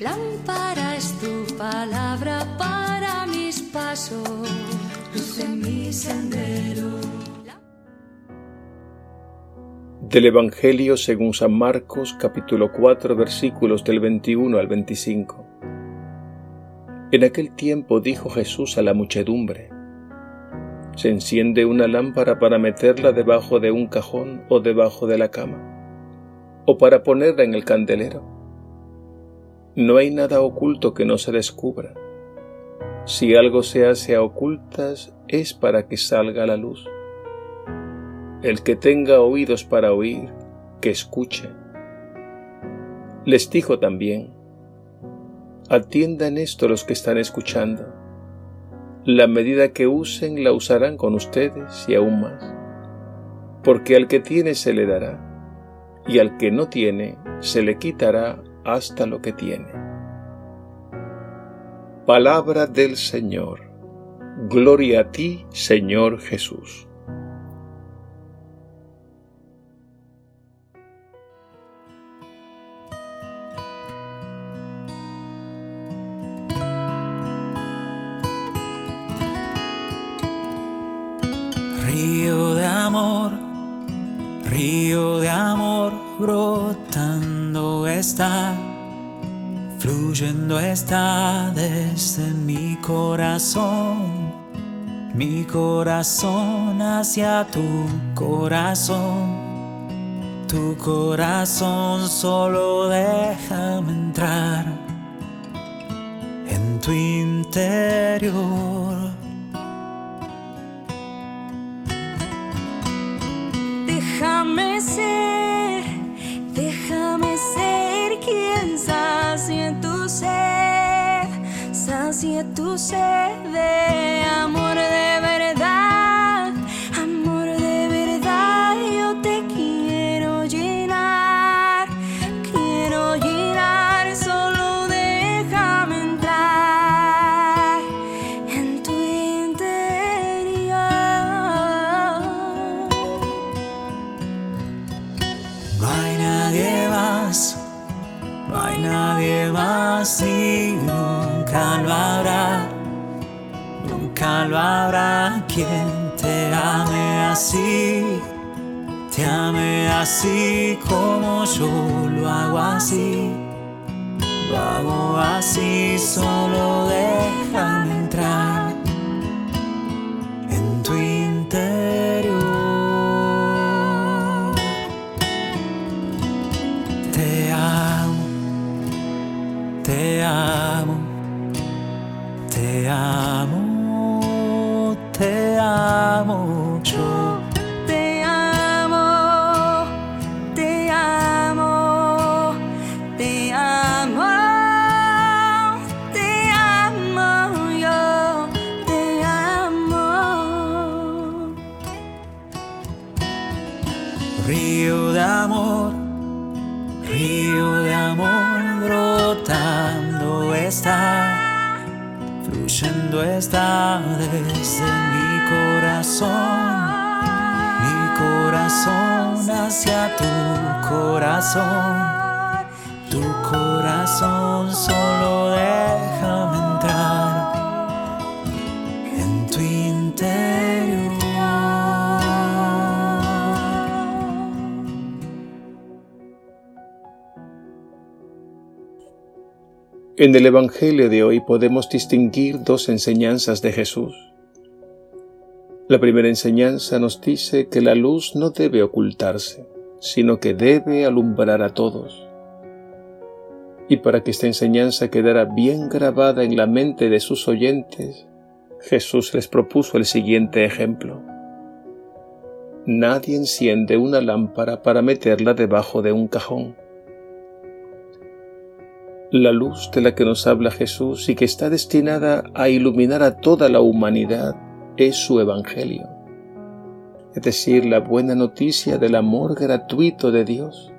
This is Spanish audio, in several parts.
Lámpara es tu palabra para mis pasos, luz en mi sendero. Del Evangelio según San Marcos capítulo 4 versículos del 21 al 25. En aquel tiempo dijo Jesús a la muchedumbre, Se enciende una lámpara para meterla debajo de un cajón o debajo de la cama, o para ponerla en el candelero no hay nada oculto que no se descubra. Si algo se hace a ocultas es para que salga la luz. El que tenga oídos para oír, que escuche. Les dijo también, atiendan esto los que están escuchando. La medida que usen la usarán con ustedes y aún más. Porque al que tiene se le dará, y al que no tiene se le quitará hasta lo que tiene. Palabra del Señor. Gloria a ti, Señor Jesús. Río de amor, río de amor está, fluyendo está desde mi corazón, mi corazón hacia tu corazón, tu corazón solo déjame entrar en tu interior. Sacie tu sed de amor de verdad, amor de verdad. Yo te quiero llenar, quiero llenar, solo déjame entrar en tu interior. No hay nadie más, no hay nadie más y nunca lo habrá, nunca lo habrá quien te ame así, te ame así como yo lo hago así, lo hago así, solo déjame Río de amor, río de amor brotando está, fluyendo está desde mi corazón, mi corazón hacia tu corazón, tu corazón solo déjame En el Evangelio de hoy podemos distinguir dos enseñanzas de Jesús. La primera enseñanza nos dice que la luz no debe ocultarse, sino que debe alumbrar a todos. Y para que esta enseñanza quedara bien grabada en la mente de sus oyentes, Jesús les propuso el siguiente ejemplo. Nadie enciende una lámpara para meterla debajo de un cajón. La luz de la que nos habla Jesús y que está destinada a iluminar a toda la humanidad es su Evangelio, es decir, la buena noticia del amor gratuito de Dios,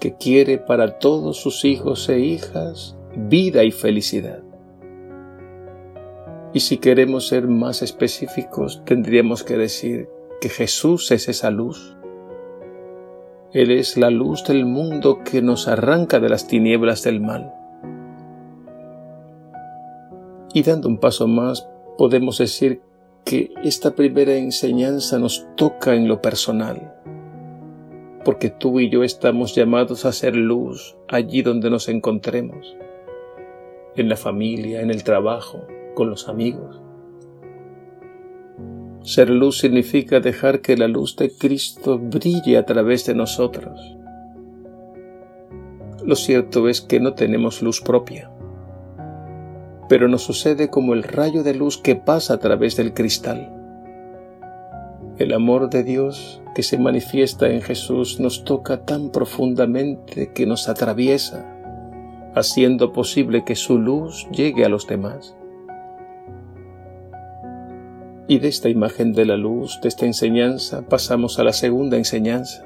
que quiere para todos sus hijos e hijas vida y felicidad. Y si queremos ser más específicos, tendríamos que decir que Jesús es esa luz. Él es la luz del mundo que nos arranca de las tinieblas del mal. Y dando un paso más, podemos decir que esta primera enseñanza nos toca en lo personal, porque tú y yo estamos llamados a ser luz allí donde nos encontremos, en la familia, en el trabajo, con los amigos. Ser luz significa dejar que la luz de Cristo brille a través de nosotros. Lo cierto es que no tenemos luz propia, pero nos sucede como el rayo de luz que pasa a través del cristal. El amor de Dios que se manifiesta en Jesús nos toca tan profundamente que nos atraviesa, haciendo posible que su luz llegue a los demás. Y de esta imagen de la luz, de esta enseñanza, pasamos a la segunda enseñanza,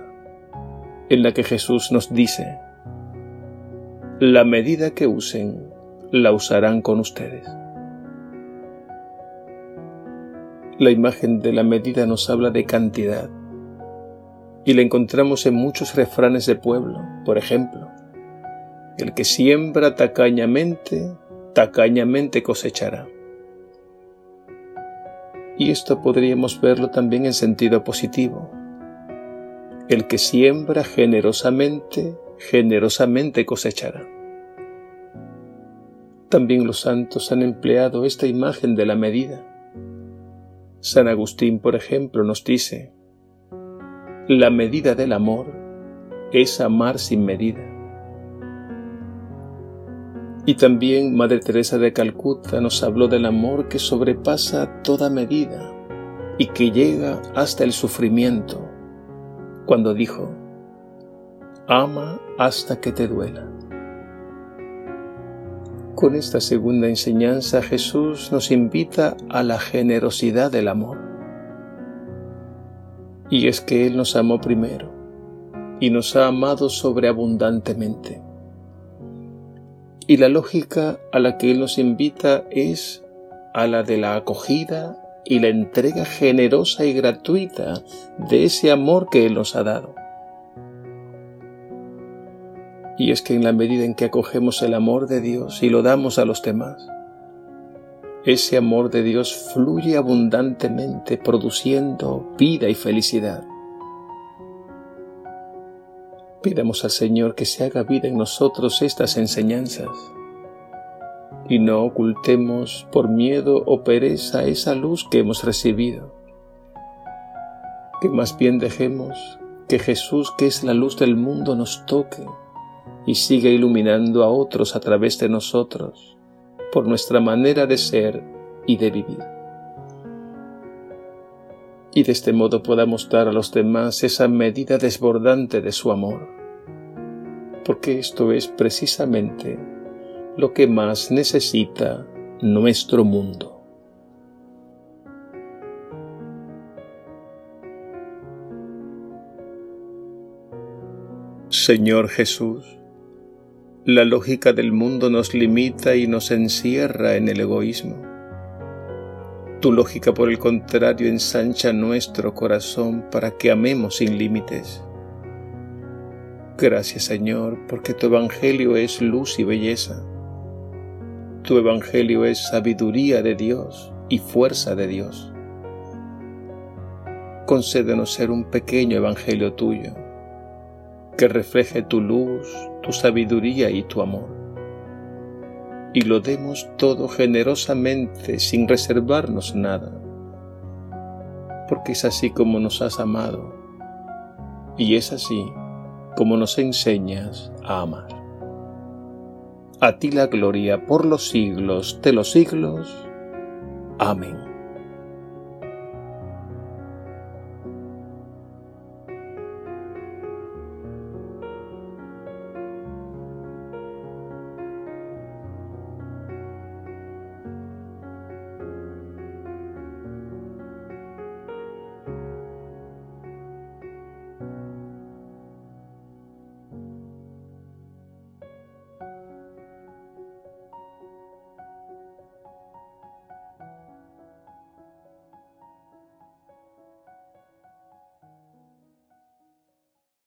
en la que Jesús nos dice, la medida que usen, la usarán con ustedes. La imagen de la medida nos habla de cantidad, y la encontramos en muchos refranes de pueblo, por ejemplo, el que siembra tacañamente, tacañamente cosechará. Y esto podríamos verlo también en sentido positivo. El que siembra generosamente, generosamente cosechará. También los santos han empleado esta imagen de la medida. San Agustín, por ejemplo, nos dice, la medida del amor es amar sin medida. Y también Madre Teresa de Calcuta nos habló del amor que sobrepasa toda medida y que llega hasta el sufrimiento, cuando dijo, ama hasta que te duela. Con esta segunda enseñanza Jesús nos invita a la generosidad del amor. Y es que Él nos amó primero y nos ha amado sobreabundantemente. Y la lógica a la que Él nos invita es a la de la acogida y la entrega generosa y gratuita de ese amor que Él nos ha dado. Y es que en la medida en que acogemos el amor de Dios y lo damos a los demás, ese amor de Dios fluye abundantemente produciendo vida y felicidad. Pidamos al Señor que se haga vida en nosotros estas enseñanzas y no ocultemos por miedo o pereza esa luz que hemos recibido. Que más bien dejemos que Jesús, que es la luz del mundo, nos toque y siga iluminando a otros a través de nosotros por nuestra manera de ser y de vivir. Y de este modo podamos dar a los demás esa medida desbordante de su amor, porque esto es precisamente lo que más necesita nuestro mundo. Señor Jesús, la lógica del mundo nos limita y nos encierra en el egoísmo. Tu lógica, por el contrario, ensancha nuestro corazón para que amemos sin límites. Gracias, Señor, porque tu Evangelio es luz y belleza. Tu Evangelio es sabiduría de Dios y fuerza de Dios. Concédenos ser un pequeño Evangelio tuyo, que refleje tu luz, tu sabiduría y tu amor y lo demos todo generosamente sin reservarnos nada, porque es así como nos has amado y es así como nos enseñas a amar. A ti la gloria por los siglos de los siglos. Amén.